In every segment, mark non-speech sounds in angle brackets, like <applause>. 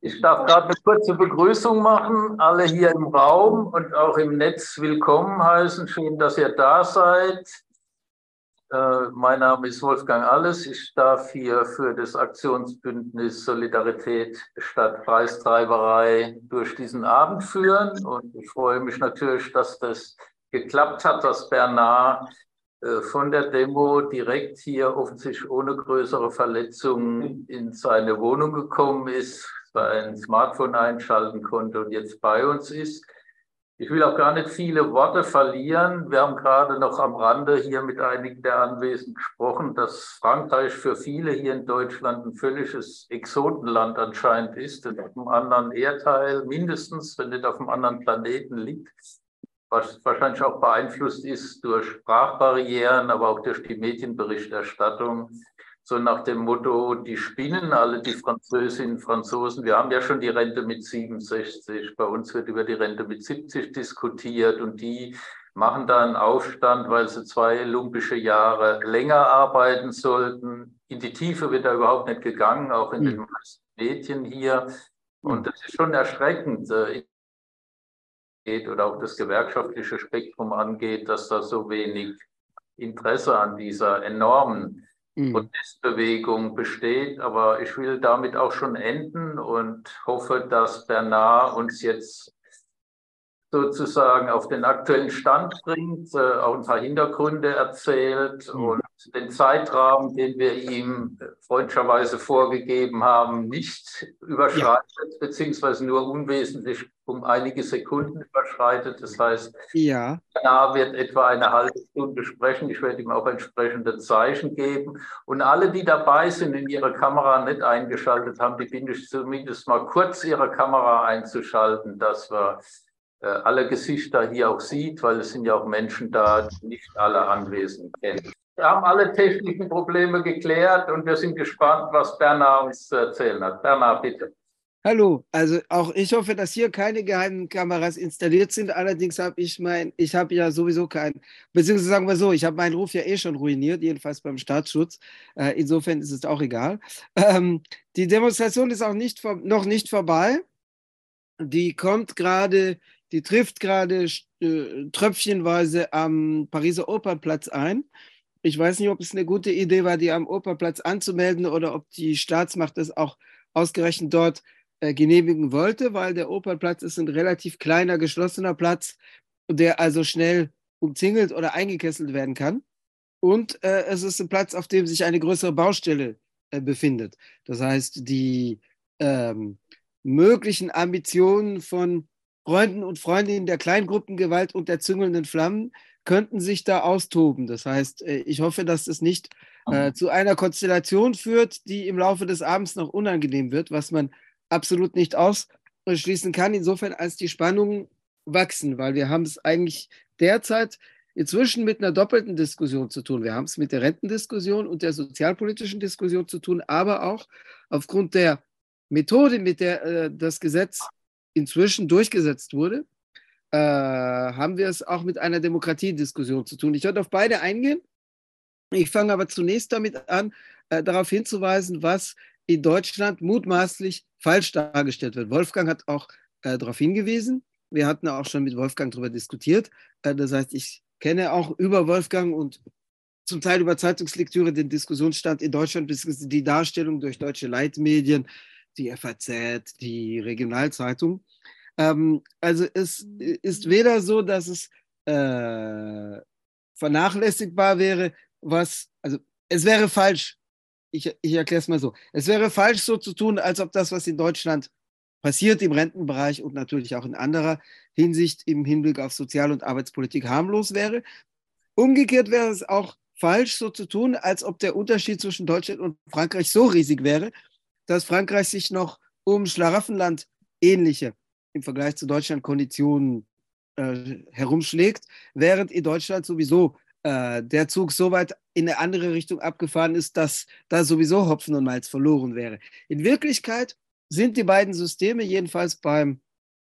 Ich darf gerade eine kurze Begrüßung machen. Alle hier im Raum und auch im Netz willkommen heißen. Schön, dass ihr da seid. Äh, mein Name ist Wolfgang Alles. Ich darf hier für das Aktionsbündnis Solidarität statt Preistreiberei durch diesen Abend führen. Und ich freue mich natürlich, dass das geklappt hat, dass Bernard von der Demo direkt hier offensichtlich ohne größere Verletzungen in seine Wohnung gekommen ist, sein Smartphone einschalten konnte und jetzt bei uns ist. Ich will auch gar nicht viele Worte verlieren. Wir haben gerade noch am Rande hier mit einigen der Anwesenden gesprochen, dass Frankreich für viele hier in Deutschland ein völliges Exotenland anscheinend ist, das auf einem anderen Erdteil mindestens, wenn nicht auf einem anderen Planeten liegt was wahrscheinlich auch beeinflusst ist durch Sprachbarrieren, aber auch durch die Medienberichterstattung. So nach dem Motto, die spinnen alle, die Französinnen und Franzosen. Wir haben ja schon die Rente mit 67. Bei uns wird über die Rente mit 70 diskutiert und die machen da einen Aufstand, weil sie zwei lumpische Jahre länger arbeiten sollten. In die Tiefe wird da überhaupt nicht gegangen, auch in den hm. meisten Medien hier. Und das ist schon erschreckend geht oder auch das gewerkschaftliche Spektrum angeht, dass da so wenig Interesse an dieser enormen mhm. Protestbewegung besteht. Aber ich will damit auch schon enden und hoffe, dass Bernard uns jetzt sozusagen auf den aktuellen Stand bringt, äh, auch ein paar Hintergründe erzählt mhm. und den Zeitrahmen, den wir ihm freundlicherweise vorgegeben haben, nicht überschreitet, ja. beziehungsweise nur unwesentlich um einige Sekunden überschreitet. Das heißt, ja. er wird etwa eine halbe Stunde sprechen. Ich werde ihm auch entsprechende Zeichen geben. Und alle, die dabei sind, in ihre Kamera nicht eingeschaltet haben, die bin ich zumindest mal kurz ihre Kamera einzuschalten, dass wir äh, alle Gesichter hier auch sieht, weil es sind ja auch Menschen da, die nicht alle Anwesend kennen. Wir haben alle technischen Probleme geklärt und wir sind gespannt, was Bernhard uns zu erzählen hat. Bernhard, bitte. Hallo, also auch ich hoffe, dass hier keine geheimen Kameras installiert sind. Allerdings habe ich mein, ich habe ja sowieso keinen, beziehungsweise sagen wir so, ich habe meinen Ruf ja eh schon ruiniert, jedenfalls beim Staatsschutz. Äh, insofern ist es auch egal. Ähm, die Demonstration ist auch nicht, noch nicht vorbei. Die kommt gerade die trifft gerade äh, tröpfchenweise am Pariser Opernplatz ein. Ich weiß nicht, ob es eine gute Idee war, die am Opernplatz anzumelden oder ob die Staatsmacht das auch ausgerechnet dort äh, genehmigen wollte, weil der Opernplatz ist ein relativ kleiner, geschlossener Platz, der also schnell umzingelt oder eingekesselt werden kann. Und äh, es ist ein Platz, auf dem sich eine größere Baustelle äh, befindet. Das heißt, die ähm, möglichen Ambitionen von Freunden und Freundinnen der Kleingruppengewalt und der züngelnden Flammen könnten sich da austoben. Das heißt, äh, ich hoffe, dass es nicht äh, zu einer Konstellation führt, die im Laufe des Abends noch unangenehm wird, was man absolut nicht ausschließen kann, insofern als die Spannungen wachsen, weil wir haben es eigentlich derzeit inzwischen mit einer doppelten Diskussion zu tun. Wir haben es mit der Rentendiskussion und der sozialpolitischen Diskussion zu tun, aber auch aufgrund der Methode, mit der äh, das Gesetz inzwischen durchgesetzt wurde, äh, haben wir es auch mit einer Demokratiediskussion zu tun. Ich werde auf beide eingehen. Ich fange aber zunächst damit an, äh, darauf hinzuweisen, was in Deutschland mutmaßlich falsch dargestellt wird. Wolfgang hat auch äh, darauf hingewiesen. Wir hatten auch schon mit Wolfgang darüber diskutiert. Äh, das heißt, ich kenne auch über Wolfgang und zum Teil über Zeitungslektüre den Diskussionsstand in Deutschland, bzw. die Darstellung durch deutsche Leitmedien die FAZ, die Regionalzeitung. Ähm, also es ist weder so, dass es äh, vernachlässigbar wäre, was, also es wäre falsch, ich, ich erkläre es mal so, es wäre falsch so zu tun, als ob das, was in Deutschland passiert im Rentenbereich und natürlich auch in anderer Hinsicht im Hinblick auf Sozial- und Arbeitspolitik harmlos wäre. Umgekehrt wäre es auch falsch so zu tun, als ob der Unterschied zwischen Deutschland und Frankreich so riesig wäre, dass Frankreich sich noch um Schlaraffenland ähnliche im Vergleich zu Deutschland Konditionen äh, herumschlägt, während in Deutschland sowieso äh, der Zug so weit in eine andere Richtung abgefahren ist, dass da sowieso Hopfen und Malz verloren wäre. In Wirklichkeit sind die beiden Systeme, jedenfalls beim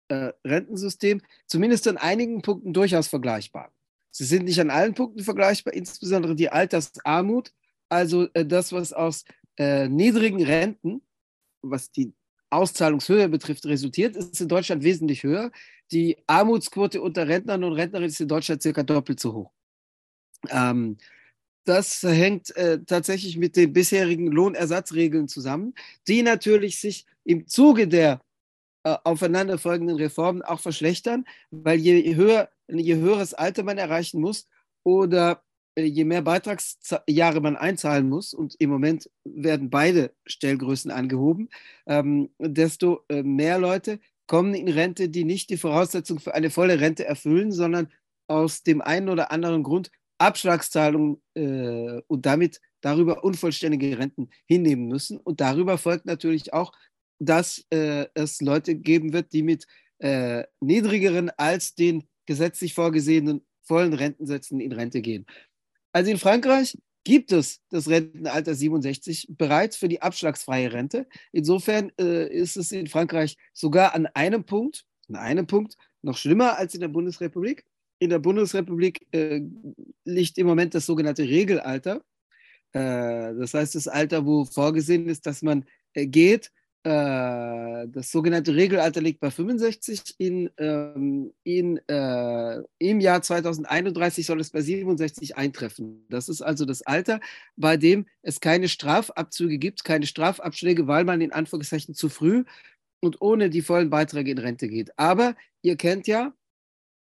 äh, Rentensystem, zumindest an einigen Punkten durchaus vergleichbar. Sie sind nicht an allen Punkten vergleichbar, insbesondere die Altersarmut, also äh, das, was aus äh, niedrigen Renten was die Auszahlungshöhe betrifft, resultiert, ist in Deutschland wesentlich höher. Die Armutsquote unter Rentnern und Rentnerinnen ist in Deutschland circa doppelt so hoch. Ähm, das hängt äh, tatsächlich mit den bisherigen Lohnersatzregeln zusammen, die natürlich sich im Zuge der äh, aufeinanderfolgenden Reformen auch verschlechtern, weil je höher, je höheres Alter man erreichen muss oder je mehr Beitragsjahre man einzahlen muss, und im Moment werden beide Stellgrößen angehoben, ähm, desto äh, mehr Leute kommen in Rente, die nicht die Voraussetzung für eine volle Rente erfüllen, sondern aus dem einen oder anderen Grund Abschlagszahlungen äh, und damit darüber unvollständige Renten hinnehmen müssen. Und darüber folgt natürlich auch, dass äh, es Leute geben wird, die mit äh, niedrigeren als den gesetzlich vorgesehenen vollen Rentensätzen in Rente gehen. Also in Frankreich gibt es das Rentenalter 67 bereits für die abschlagsfreie Rente. Insofern äh, ist es in Frankreich sogar an einem Punkt, an einem Punkt noch schlimmer als in der Bundesrepublik. In der Bundesrepublik äh, liegt im Moment das sogenannte Regelalter. Äh, das heißt, das Alter, wo vorgesehen ist, dass man äh, geht, das sogenannte Regelalter liegt bei 65. In, ähm, in, äh, Im Jahr 2031 soll es bei 67 eintreffen. Das ist also das Alter, bei dem es keine Strafabzüge gibt, keine Strafabschläge, weil man in Anführungszeichen zu früh und ohne die vollen Beiträge in Rente geht. Aber ihr kennt ja,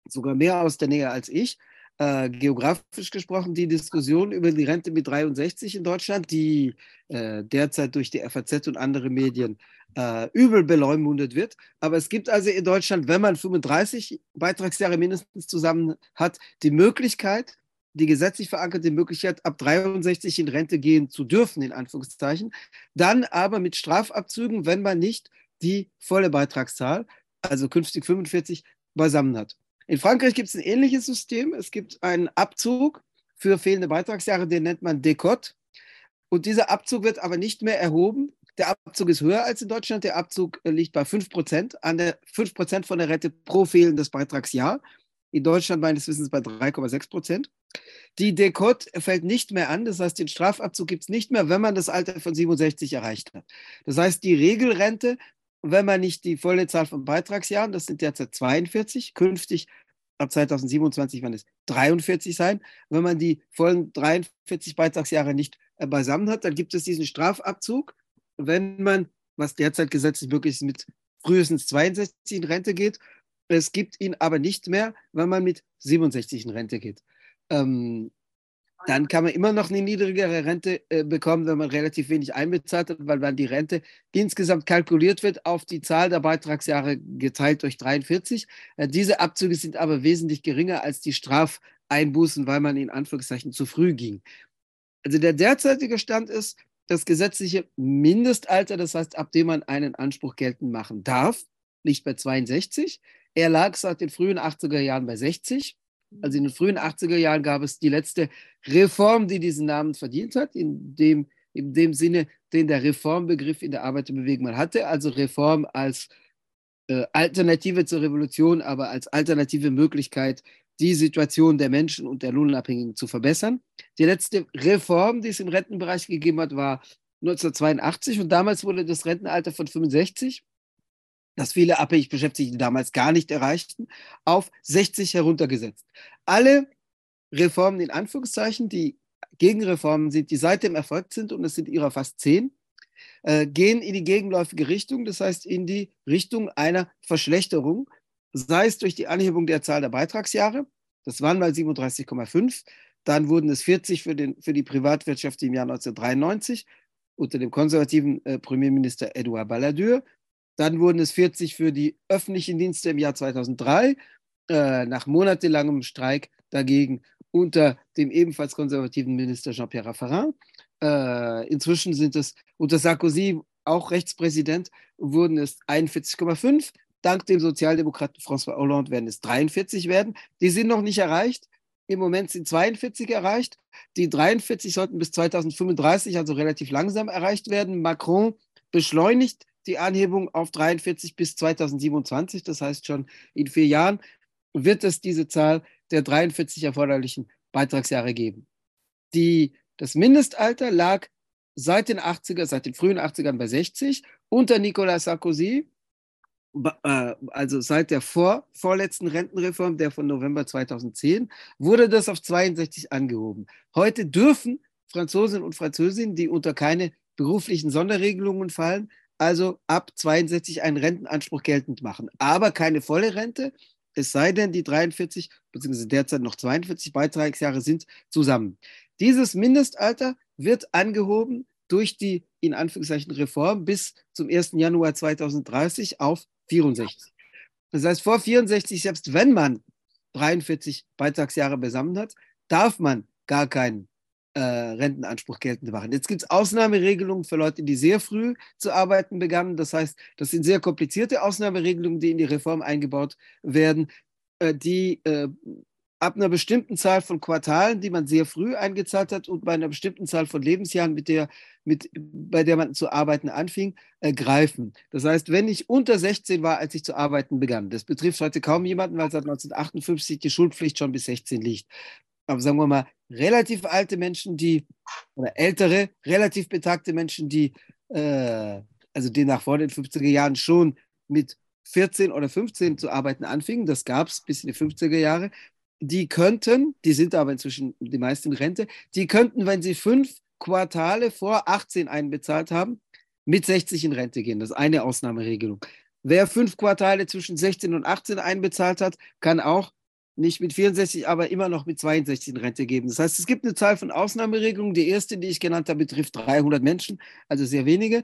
sogar mehr aus der Nähe als ich, äh, geografisch gesprochen die Diskussion über die Rente mit 63 in Deutschland, die äh, derzeit durch die FAZ und andere Medien äh, übel beleumundet wird. Aber es gibt also in Deutschland, wenn man 35 Beitragsjahre mindestens zusammen hat, die Möglichkeit, die gesetzlich verankerte Möglichkeit, ab 63 in Rente gehen zu dürfen, in Anführungszeichen, dann aber mit Strafabzügen, wenn man nicht die volle Beitragszahl, also künftig 45, beisammen hat. In Frankreich gibt es ein ähnliches System. Es gibt einen Abzug für fehlende Beitragsjahre, den nennt man Dekot. Und dieser Abzug wird aber nicht mehr erhoben. Der Abzug ist höher als in Deutschland. Der Abzug äh, liegt bei 5%, an der 5% von der Rente pro fehlendes Beitragsjahr. In Deutschland meines Wissens bei 3,6% Die Dekot fällt nicht mehr an, das heißt, den Strafabzug gibt es nicht mehr, wenn man das Alter von 67 erreicht hat. Das heißt, die Regelrente wenn man nicht die volle Zahl von Beitragsjahren, das sind derzeit 42, künftig ab 2027 werden es 43 sein. Wenn man die vollen 43 Beitragsjahre nicht äh, beisammen hat, dann gibt es diesen Strafabzug. Wenn man, was derzeit gesetzlich möglich ist, mit frühestens 62 in Rente geht, es gibt ihn aber nicht mehr, wenn man mit 67 in Rente geht. Ähm, dann kann man immer noch eine niedrigere Rente äh, bekommen, wenn man relativ wenig einbezahlt hat, weil dann die Rente insgesamt kalkuliert wird auf die Zahl der Beitragsjahre geteilt durch 43. Äh, diese Abzüge sind aber wesentlich geringer als die Strafeinbußen, weil man in Anführungszeichen zu früh ging. Also der derzeitige Stand ist, das gesetzliche Mindestalter, das heißt, ab dem man einen Anspruch geltend machen darf, liegt bei 62. Er lag seit den frühen 80er Jahren bei 60. Also in den frühen 80er Jahren gab es die letzte Reform, die diesen Namen verdient hat, in dem, in dem Sinne, den der Reformbegriff in der Arbeiterbewegung mal hatte. Also Reform als äh, Alternative zur Revolution, aber als alternative Möglichkeit, die Situation der Menschen und der Lohnabhängigen zu verbessern. Die letzte Reform, die es im Rentenbereich gegeben hat, war 1982 und damals wurde das Rentenalter von 65 das viele abhängig Beschäftigte damals gar nicht erreichten, auf 60 heruntergesetzt. Alle Reformen in Anführungszeichen, die Gegenreformen sind, die seitdem erfolgt sind, und es sind ihrer fast zehn, äh, gehen in die gegenläufige Richtung, das heißt in die Richtung einer Verschlechterung, sei es durch die Anhebung der Zahl der Beitragsjahre, das waren mal 37,5, dann wurden es 40 für, den, für die Privatwirtschaft im Jahr 1993 unter dem konservativen äh, Premierminister Edouard Balladur dann wurden es 40 für die öffentlichen Dienste im Jahr 2003, äh, nach monatelangem Streik dagegen unter dem ebenfalls konservativen Minister Jean-Pierre Raffarin. Äh, inzwischen sind es unter Sarkozy, auch Rechtspräsident, wurden es 41,5. Dank dem Sozialdemokraten François Hollande werden es 43 werden. Die sind noch nicht erreicht. Im Moment sind 42 erreicht. Die 43 sollten bis 2035, also relativ langsam erreicht werden. Macron beschleunigt die Anhebung auf 43 bis 2027, das heißt schon in vier Jahren, wird es diese Zahl der 43 erforderlichen Beitragsjahre geben. Die, das Mindestalter lag seit den 80er, seit den frühen 80ern bei 60, unter Nicolas Sarkozy, äh, also seit der vor, vorletzten Rentenreform, der von November 2010, wurde das auf 62 angehoben. Heute dürfen Franzosen und Französinnen, die unter keine beruflichen Sonderregelungen fallen, also ab 62 einen Rentenanspruch geltend machen. Aber keine volle Rente, es sei denn, die 43 bzw. derzeit noch 42 Beitragsjahre sind zusammen. Dieses Mindestalter wird angehoben durch die in Anführungszeichen Reform bis zum 1. Januar 2030 auf 64. Das heißt, vor 64, selbst wenn man 43 Beitragsjahre besammen hat, darf man gar keinen äh, Rentenanspruch geltend machen. Jetzt gibt es Ausnahmeregelungen für Leute, die sehr früh zu arbeiten begannen. Das heißt, das sind sehr komplizierte Ausnahmeregelungen, die in die Reform eingebaut werden, äh, die äh, ab einer bestimmten Zahl von Quartalen, die man sehr früh eingezahlt hat und bei einer bestimmten Zahl von Lebensjahren, mit der, mit, bei der man zu arbeiten anfing, äh, greifen. Das heißt, wenn ich unter 16 war, als ich zu arbeiten begann, das betrifft heute kaum jemanden, weil seit 1958 die Schulpflicht schon bis 16 liegt. Aber sagen wir mal, relativ alte Menschen, die, oder ältere, relativ betagte Menschen, die, äh, also die nach vor den 50er Jahren schon mit 14 oder 15 zu arbeiten anfingen, das gab es bis in die 50er Jahre, die könnten, die sind aber inzwischen die meisten Rente, die könnten, wenn sie fünf Quartale vor 18 einbezahlt haben, mit 60 in Rente gehen. Das ist eine Ausnahmeregelung. Wer fünf Quartale zwischen 16 und 18 einbezahlt hat, kann auch nicht mit 64, aber immer noch mit 62 in Rente geben. Das heißt, es gibt eine Zahl von Ausnahmeregelungen. Die erste, die ich genannt habe, betrifft 300 Menschen, also sehr wenige.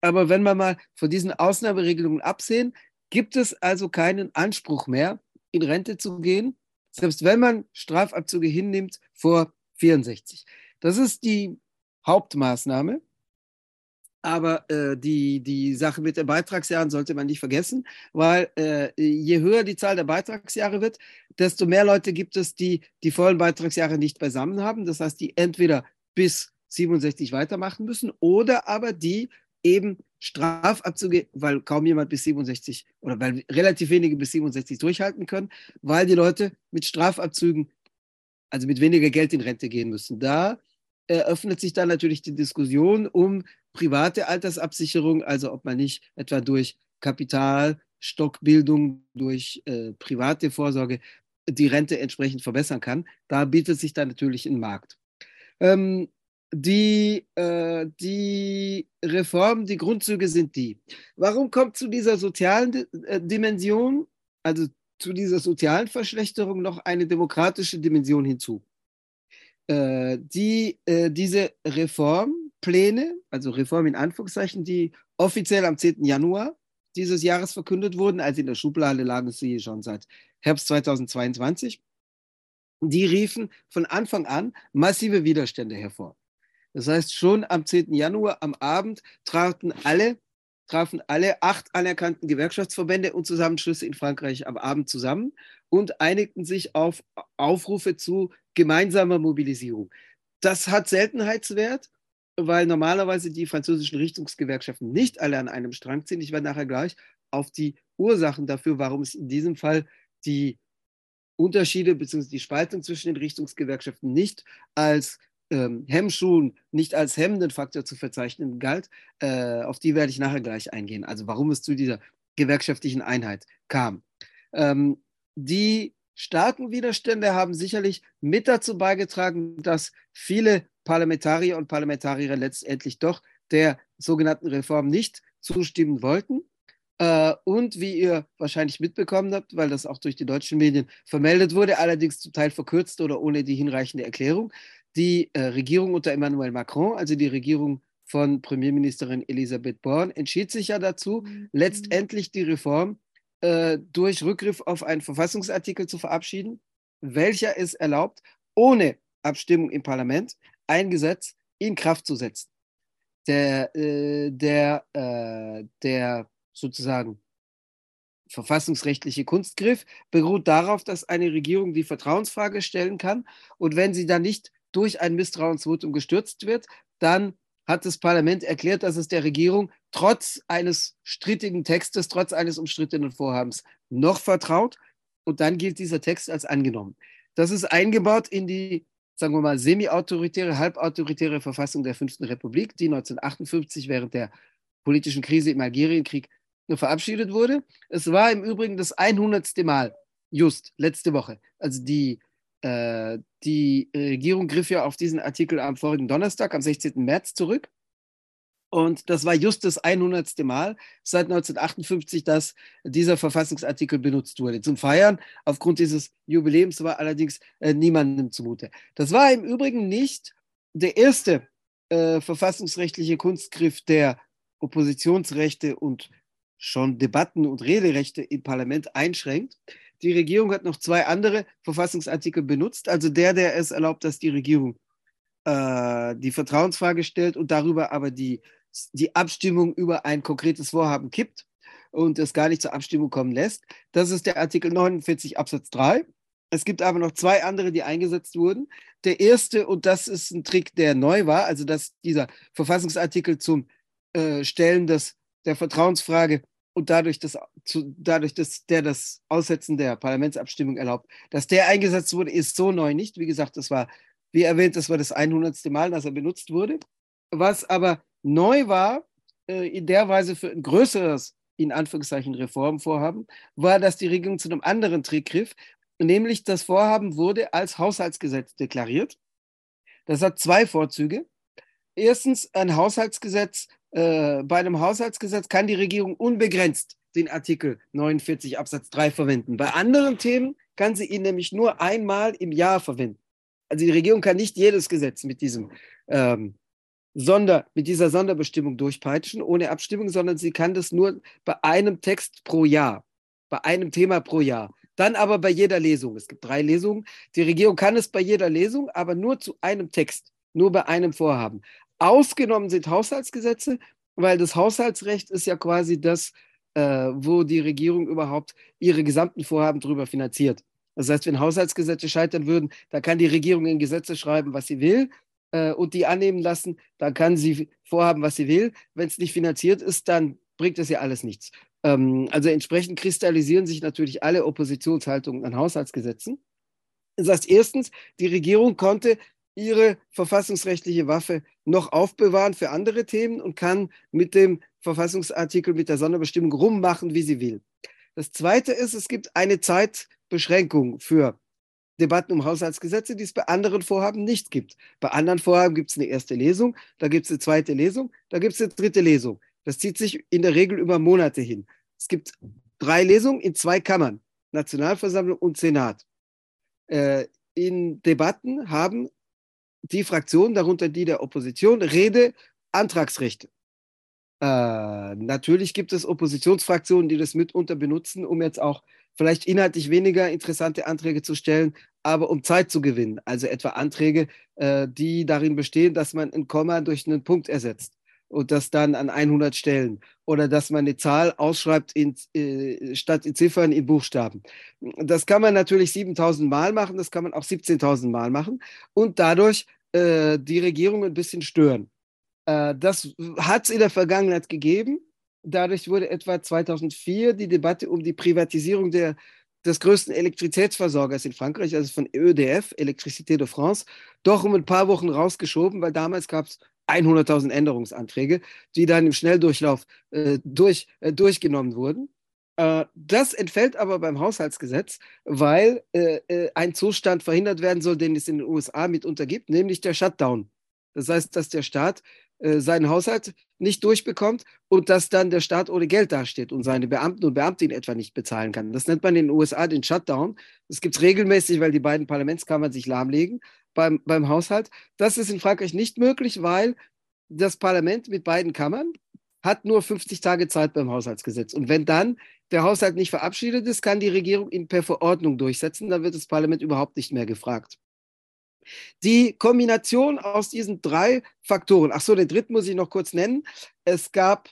Aber wenn wir mal von diesen Ausnahmeregelungen absehen, gibt es also keinen Anspruch mehr, in Rente zu gehen, selbst wenn man Strafabzüge hinnimmt vor 64. Das ist die Hauptmaßnahme. Aber äh, die, die Sache mit den Beitragsjahren sollte man nicht vergessen, weil äh, je höher die Zahl der Beitragsjahre wird, desto mehr Leute gibt es, die die vollen Beitragsjahre nicht beisammen haben. Das heißt, die entweder bis 67 weitermachen müssen oder aber die eben Strafabzüge, weil kaum jemand bis 67 oder weil relativ wenige bis 67 durchhalten können, weil die Leute mit Strafabzügen, also mit weniger Geld in Rente gehen müssen. Da eröffnet sich dann natürlich die Diskussion um private Altersabsicherung, also ob man nicht etwa durch Kapitalstockbildung, durch äh, private Vorsorge die Rente entsprechend verbessern kann. Da bietet sich dann natürlich ein Markt. Ähm, die, äh, die Reform, die Grundzüge sind die. Warum kommt zu dieser sozialen äh, Dimension, also zu dieser sozialen Verschlechterung, noch eine demokratische Dimension hinzu? Äh, die, äh, diese Reformpläne, also Reform in Anführungszeichen, die offiziell am 10. Januar dieses Jahres verkündet wurden, also in der Schublade lagen sie schon seit Herbst 2022, die riefen von Anfang an massive Widerstände hervor. Das heißt, schon am 10. Januar am Abend traten alle, trafen alle acht anerkannten Gewerkschaftsverbände und Zusammenschlüsse in Frankreich am Abend zusammen und einigten sich auf Aufrufe zu gemeinsamer Mobilisierung. Das hat Seltenheitswert, weil normalerweise die französischen Richtungsgewerkschaften nicht alle an einem Strang ziehen. Ich werde nachher gleich auf die Ursachen dafür, warum es in diesem Fall die Unterschiede bzw. die Spaltung zwischen den Richtungsgewerkschaften nicht als ähm, Hemmschuhen nicht als hemmenden Faktor zu verzeichnen galt, äh, auf die werde ich nachher gleich eingehen. Also warum es zu dieser gewerkschaftlichen Einheit kam. Ähm, die starken Widerstände haben sicherlich mit dazu beigetragen, dass viele Parlamentarier und Parlamentarier letztendlich doch der sogenannten Reform nicht zustimmen wollten. Äh, und wie ihr wahrscheinlich mitbekommen habt, weil das auch durch die deutschen Medien vermeldet wurde, allerdings zum Teil verkürzt oder ohne die hinreichende Erklärung, die äh, Regierung unter Emmanuel Macron, also die Regierung von Premierministerin Elisabeth Borne, entschied sich ja dazu, mhm. letztendlich die Reform äh, durch Rückgriff auf einen Verfassungsartikel zu verabschieden, welcher es erlaubt, ohne Abstimmung im Parlament ein Gesetz in Kraft zu setzen. Der, äh, der, äh, der sozusagen verfassungsrechtliche Kunstgriff beruht darauf, dass eine Regierung die Vertrauensfrage stellen kann und wenn sie dann nicht durch ein Misstrauensvotum gestürzt wird, dann hat das Parlament erklärt, dass es der Regierung trotz eines strittigen Textes, trotz eines umstrittenen Vorhabens noch vertraut. Und dann gilt dieser Text als angenommen. Das ist eingebaut in die sagen wir mal, semi-autoritäre, halbautoritäre Verfassung der Fünften Republik, die 1958 während der politischen Krise im Algerienkrieg verabschiedet wurde. Es war im Übrigen das 100. Mal, just letzte Woche. Also die, äh, die Regierung griff ja auf diesen Artikel am vorigen Donnerstag, am 16. März zurück. Und das war just das 100. Mal seit 1958, dass dieser Verfassungsartikel benutzt wurde. Zum Feiern aufgrund dieses Jubiläums war allerdings äh, niemandem zumute. Das war im Übrigen nicht der erste äh, verfassungsrechtliche Kunstgriff, der Oppositionsrechte und schon Debatten- und Rederechte im Parlament einschränkt. Die Regierung hat noch zwei andere Verfassungsartikel benutzt, also der, der es erlaubt, dass die Regierung äh, die Vertrauensfrage stellt und darüber aber die die Abstimmung über ein konkretes Vorhaben kippt und es gar nicht zur Abstimmung kommen lässt. Das ist der Artikel 49 Absatz 3. Es gibt aber noch zwei andere, die eingesetzt wurden. Der erste, und das ist ein Trick, der neu war, also dass dieser Verfassungsartikel zum äh, Stellen des, der Vertrauensfrage und dadurch, dass, zu, dadurch, dass der das Aussetzen der Parlamentsabstimmung erlaubt, dass der eingesetzt wurde, ist so neu nicht. Wie gesagt, das war, wie erwähnt, das war das 100. Mal, dass er benutzt wurde. Was aber neu war, äh, in der Weise für ein größeres, in Anführungszeichen, Reformvorhaben, war, dass die Regierung zu einem anderen Trick griff, nämlich das Vorhaben wurde als Haushaltsgesetz deklariert. Das hat zwei Vorzüge. Erstens, ein Haushaltsgesetz, äh, bei einem Haushaltsgesetz kann die Regierung unbegrenzt den Artikel 49 Absatz 3 verwenden. Bei anderen Themen kann sie ihn nämlich nur einmal im Jahr verwenden. Also die Regierung kann nicht jedes Gesetz mit diesem ähm, Sonder, mit dieser Sonderbestimmung durchpeitschen, ohne Abstimmung, sondern sie kann das nur bei einem Text pro Jahr, bei einem Thema pro Jahr. Dann aber bei jeder Lesung. Es gibt drei Lesungen. Die Regierung kann es bei jeder Lesung, aber nur zu einem Text, nur bei einem Vorhaben. Ausgenommen sind Haushaltsgesetze, weil das Haushaltsrecht ist ja quasi das, äh, wo die Regierung überhaupt ihre gesamten Vorhaben drüber finanziert. Das heißt, wenn Haushaltsgesetze scheitern würden, da kann die Regierung in Gesetze schreiben, was sie will äh, und die annehmen lassen, dann kann sie vorhaben, was sie will. Wenn es nicht finanziert ist, dann bringt das ja alles nichts. Ähm, also entsprechend kristallisieren sich natürlich alle Oppositionshaltungen an Haushaltsgesetzen. Das heißt, erstens, die Regierung konnte ihre verfassungsrechtliche Waffe noch aufbewahren für andere Themen und kann mit dem Verfassungsartikel, mit der Sonderbestimmung rummachen, wie sie will. Das Zweite ist, es gibt eine Zeitbeschränkung für Debatten um Haushaltsgesetze, die es bei anderen Vorhaben nicht gibt. Bei anderen Vorhaben gibt es eine erste Lesung, da gibt es eine zweite Lesung, da gibt es eine dritte Lesung. Das zieht sich in der Regel über Monate hin. Es gibt drei Lesungen in zwei Kammern, Nationalversammlung und Senat. Äh, in Debatten haben die Fraktionen, darunter die der Opposition, Rede, Antragsrechte. Äh, natürlich gibt es Oppositionsfraktionen, die das mitunter benutzen, um jetzt auch vielleicht inhaltlich weniger interessante Anträge zu stellen, aber um Zeit zu gewinnen. Also etwa Anträge, äh, die darin bestehen, dass man ein Komma durch einen Punkt ersetzt und das dann an 100 Stellen oder dass man eine Zahl ausschreibt in, äh, statt in Ziffern in Buchstaben. Das kann man natürlich 7000 Mal machen, das kann man auch 17.000 Mal machen und dadurch äh, die Regierung ein bisschen stören. Äh, das hat es in der Vergangenheit gegeben Dadurch wurde etwa 2004 die Debatte um die Privatisierung der, des größten Elektrizitätsversorgers in Frankreich, also von EDF, Electricité de France, doch um ein paar Wochen rausgeschoben, weil damals gab es 100.000 Änderungsanträge, die dann im Schnelldurchlauf äh, durch, äh, durchgenommen wurden. Äh, das entfällt aber beim Haushaltsgesetz, weil äh, ein Zustand verhindert werden soll, den es in den USA mitunter gibt, nämlich der Shutdown. Das heißt, dass der Staat seinen Haushalt nicht durchbekommt und dass dann der Staat ohne Geld dasteht und seine Beamten und Beamtinnen etwa nicht bezahlen kann. Das nennt man in den USA den Shutdown. Das gibt es regelmäßig, weil die beiden Parlamentskammern sich lahmlegen beim, beim Haushalt. Das ist in Frankreich nicht möglich, weil das Parlament mit beiden Kammern hat nur 50 Tage Zeit beim Haushaltsgesetz. Und wenn dann der Haushalt nicht verabschiedet ist, kann die Regierung ihn per Verordnung durchsetzen. Dann wird das Parlament überhaupt nicht mehr gefragt. Die Kombination aus diesen drei Faktoren, ach so, den dritten muss ich noch kurz nennen. Es gab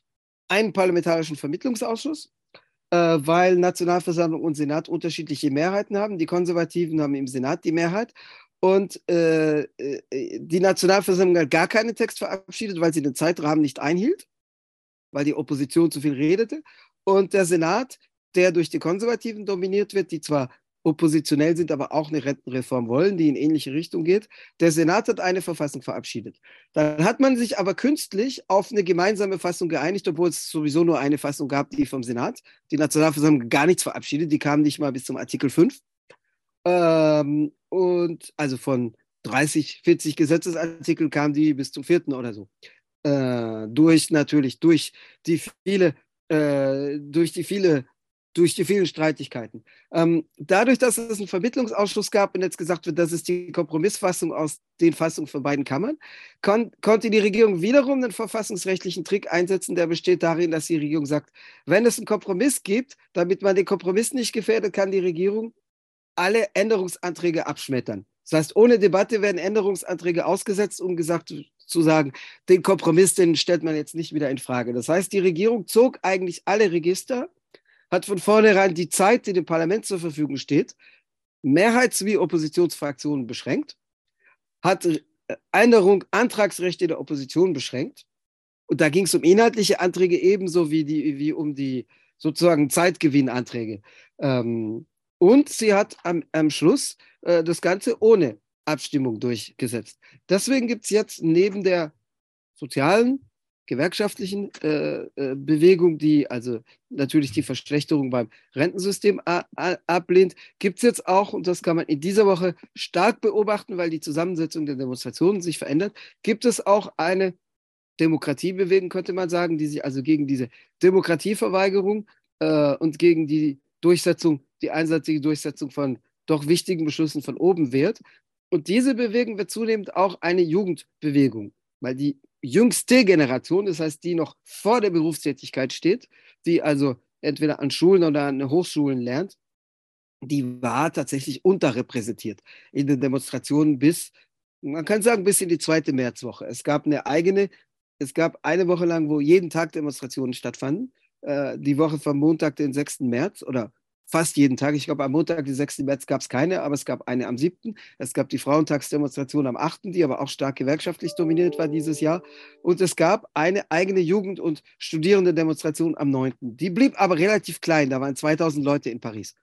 einen parlamentarischen Vermittlungsausschuss, äh, weil Nationalversammlung und Senat unterschiedliche Mehrheiten haben. Die Konservativen haben im Senat die Mehrheit. Und äh, äh die Nationalversammlung hat gar keinen Text verabschiedet, weil sie den Zeitrahmen nicht einhielt, weil die Opposition zu viel redete. Und der Senat, der durch die Konservativen dominiert wird, die zwar oppositionell sind, aber auch eine Rentenreform wollen, die in ähnliche Richtung geht. Der Senat hat eine Verfassung verabschiedet. Dann hat man sich aber künstlich auf eine gemeinsame Fassung geeinigt, obwohl es sowieso nur eine Fassung gab, die vom Senat. Die Nationalversammlung gar nichts verabschiedet, die kam nicht mal bis zum Artikel 5. Ähm, und also von 30, 40 Gesetzesartikeln kam die bis zum vierten oder so. Äh, durch natürlich, durch die viele, äh, durch die viele durch die vielen Streitigkeiten. Ähm, dadurch, dass es einen Vermittlungsausschuss gab und jetzt gesagt wird, das ist die Kompromissfassung aus den Fassungen von beiden Kammern, kon konnte die Regierung wiederum einen verfassungsrechtlichen Trick einsetzen, der besteht darin, dass die Regierung sagt, wenn es einen Kompromiss gibt, damit man den Kompromiss nicht gefährdet, kann die Regierung alle Änderungsanträge abschmettern. Das heißt, ohne Debatte werden Änderungsanträge ausgesetzt, um gesagt zu sagen, den Kompromiss, den stellt man jetzt nicht wieder in Frage. Das heißt, die Regierung zog eigentlich alle Register hat von vornherein die Zeit, die dem Parlament zur Verfügung steht, Mehrheits- wie Oppositionsfraktionen beschränkt, hat äh, Änderung Antragsrechte der Opposition beschränkt. Und da ging es um inhaltliche Anträge ebenso wie, die, wie um die sozusagen Zeitgewinnanträge. Ähm, und sie hat am, am Schluss äh, das Ganze ohne Abstimmung durchgesetzt. Deswegen gibt es jetzt neben der sozialen gewerkschaftlichen äh, äh, Bewegung, die also natürlich die Verschlechterung beim Rentensystem ablehnt, gibt es jetzt auch, und das kann man in dieser Woche stark beobachten, weil die Zusammensetzung der Demonstrationen sich verändert, gibt es auch eine Demokratiebewegung, könnte man sagen, die sich also gegen diese Demokratieverweigerung äh, und gegen die Durchsetzung, die einseitige Durchsetzung von doch wichtigen Beschlüssen von oben wehrt. Und diese Bewegung wird zunehmend auch eine Jugendbewegung, weil die jüngste Generation, das heißt, die noch vor der Berufstätigkeit steht, die also entweder an Schulen oder an Hochschulen lernt, die war tatsächlich unterrepräsentiert in den Demonstrationen bis, man kann sagen, bis in die zweite Märzwoche. Es gab eine eigene, es gab eine Woche lang, wo jeden Tag Demonstrationen stattfanden. Äh, die Woche vom Montag, den 6. März oder fast jeden Tag. Ich glaube, am Montag, den 6. März, gab es keine, aber es gab eine am 7. Es gab die Frauentagsdemonstration am 8., die aber auch stark gewerkschaftlich dominiert war dieses Jahr. Und es gab eine eigene Jugend- und Studierendendemonstration am 9. Die blieb aber relativ klein. Da waren 2000 Leute in Paris.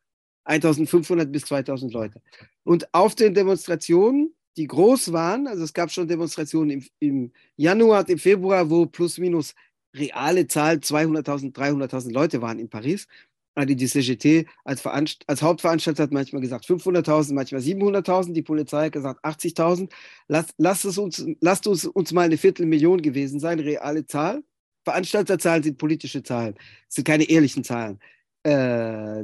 1500 bis 2000 Leute. Und auf den Demonstrationen, die groß waren, also es gab schon Demonstrationen im, im Januar, im Februar, wo plus minus reale Zahl 200.000, 300.000 Leute waren in Paris die CGT als, als, Hauptveranstalter hat manchmal gesagt 500.000, manchmal 700.000. Die Polizei hat gesagt 80.000. Lass, lasst, es uns, lasst uns, uns mal eine Viertelmillion gewesen sein, reale Zahl. Veranstalterzahlen sind politische Zahlen, sind keine ehrlichen Zahlen. Äh,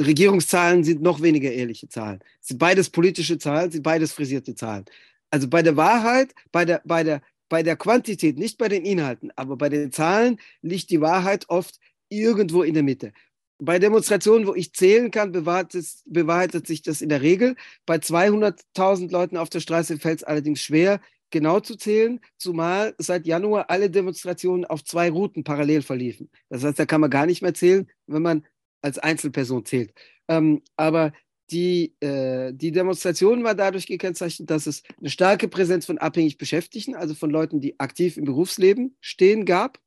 Regierungszahlen sind noch weniger ehrliche Zahlen. Sind beides politische Zahlen, sind beides frisierte Zahlen. Also bei der Wahrheit, bei der, bei der, bei der Quantität, nicht bei den Inhalten, aber bei den Zahlen liegt die Wahrheit oft irgendwo in der Mitte. Bei Demonstrationen, wo ich zählen kann, bewahrheitet, sich das in der Regel. Bei 200.000 Leuten auf der Straße fällt es allerdings schwer, genau zu zählen, zumal seit Januar alle Demonstrationen auf zwei Routen parallel verliefen. Das heißt, da kann man gar nicht mehr zählen, wenn man als Einzelperson zählt. Ähm, aber die, äh, die Demonstration war dadurch gekennzeichnet, dass es eine starke Präsenz von abhängig Beschäftigten, also von Leuten, die aktiv im Berufsleben stehen, gab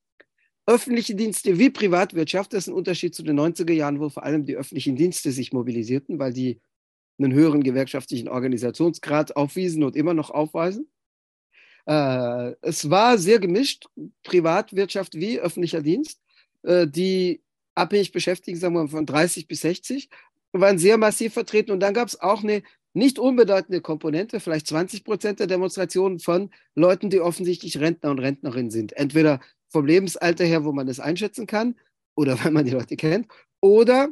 öffentliche Dienste wie Privatwirtschaft, das ist ein Unterschied zu den 90er Jahren, wo vor allem die öffentlichen Dienste sich mobilisierten, weil die einen höheren gewerkschaftlichen Organisationsgrad aufwiesen und immer noch aufweisen. Äh, es war sehr gemischt, Privatwirtschaft wie öffentlicher Dienst. Äh, die abhängig Beschäftigten, sagen wir mal von 30 bis 60, waren sehr massiv vertreten. Und dann gab es auch eine nicht unbedeutende Komponente, vielleicht 20 Prozent der Demonstrationen von Leuten, die offensichtlich Rentner und Rentnerinnen sind. Entweder vom Lebensalter her, wo man das einschätzen kann, oder weil man die Leute kennt, oder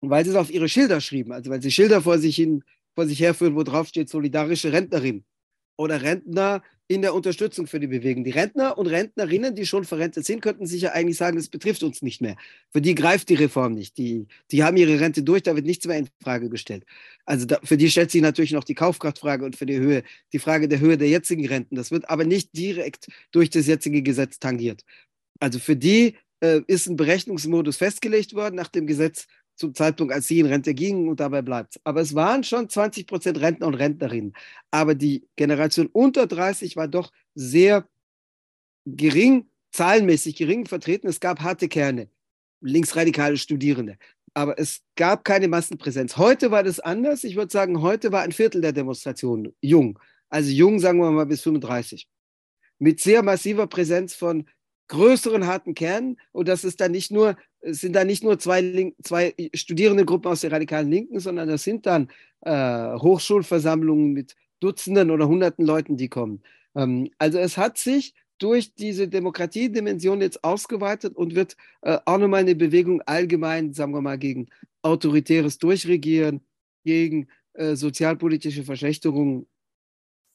weil sie es auf ihre Schilder schrieben, also weil sie Schilder vor sich, hin, vor sich herführen, wo drauf steht solidarische Rentnerin oder Rentner in der Unterstützung für die Bewegung. Die Rentner und Rentnerinnen, die schon verrentet sind, könnten sich ja eigentlich sagen, das betrifft uns nicht mehr. Für die greift die Reform nicht. Die, die haben ihre Rente durch, da wird nichts mehr in Frage gestellt. Also da, für die stellt sich natürlich noch die Kaufkraftfrage und für die Höhe, die Frage der Höhe der jetzigen Renten. Das wird aber nicht direkt durch das jetzige Gesetz tangiert. Also für die äh, ist ein Berechnungsmodus festgelegt worden nach dem Gesetz zum Zeitpunkt, als sie in Rente gingen und dabei bleibt. Aber es waren schon 20 Prozent Rentner und Rentnerinnen. Aber die Generation unter 30 war doch sehr gering, zahlenmäßig gering vertreten. Es gab harte Kerne, linksradikale Studierende. aber es gab keine Massenpräsenz. Heute war das anders. Ich würde sagen, heute war ein Viertel der Demonstrationen jung. Also jung, sagen wir mal, bis 35. Mit sehr massiver Präsenz von größeren harten Kernen. Und das ist dann nicht nur, es sind dann nicht nur zwei, Link, zwei Studierendegruppen aus der radikalen Linken, sondern das sind dann äh, Hochschulversammlungen mit Dutzenden oder Hunderten Leuten, die kommen. Ähm, also es hat sich durch diese Demokratiedimension jetzt ausgeweitet und wird äh, auch nochmal eine Bewegung allgemein, sagen wir mal, gegen autoritäres Durchregieren, gegen äh, sozialpolitische Verschlechterungen,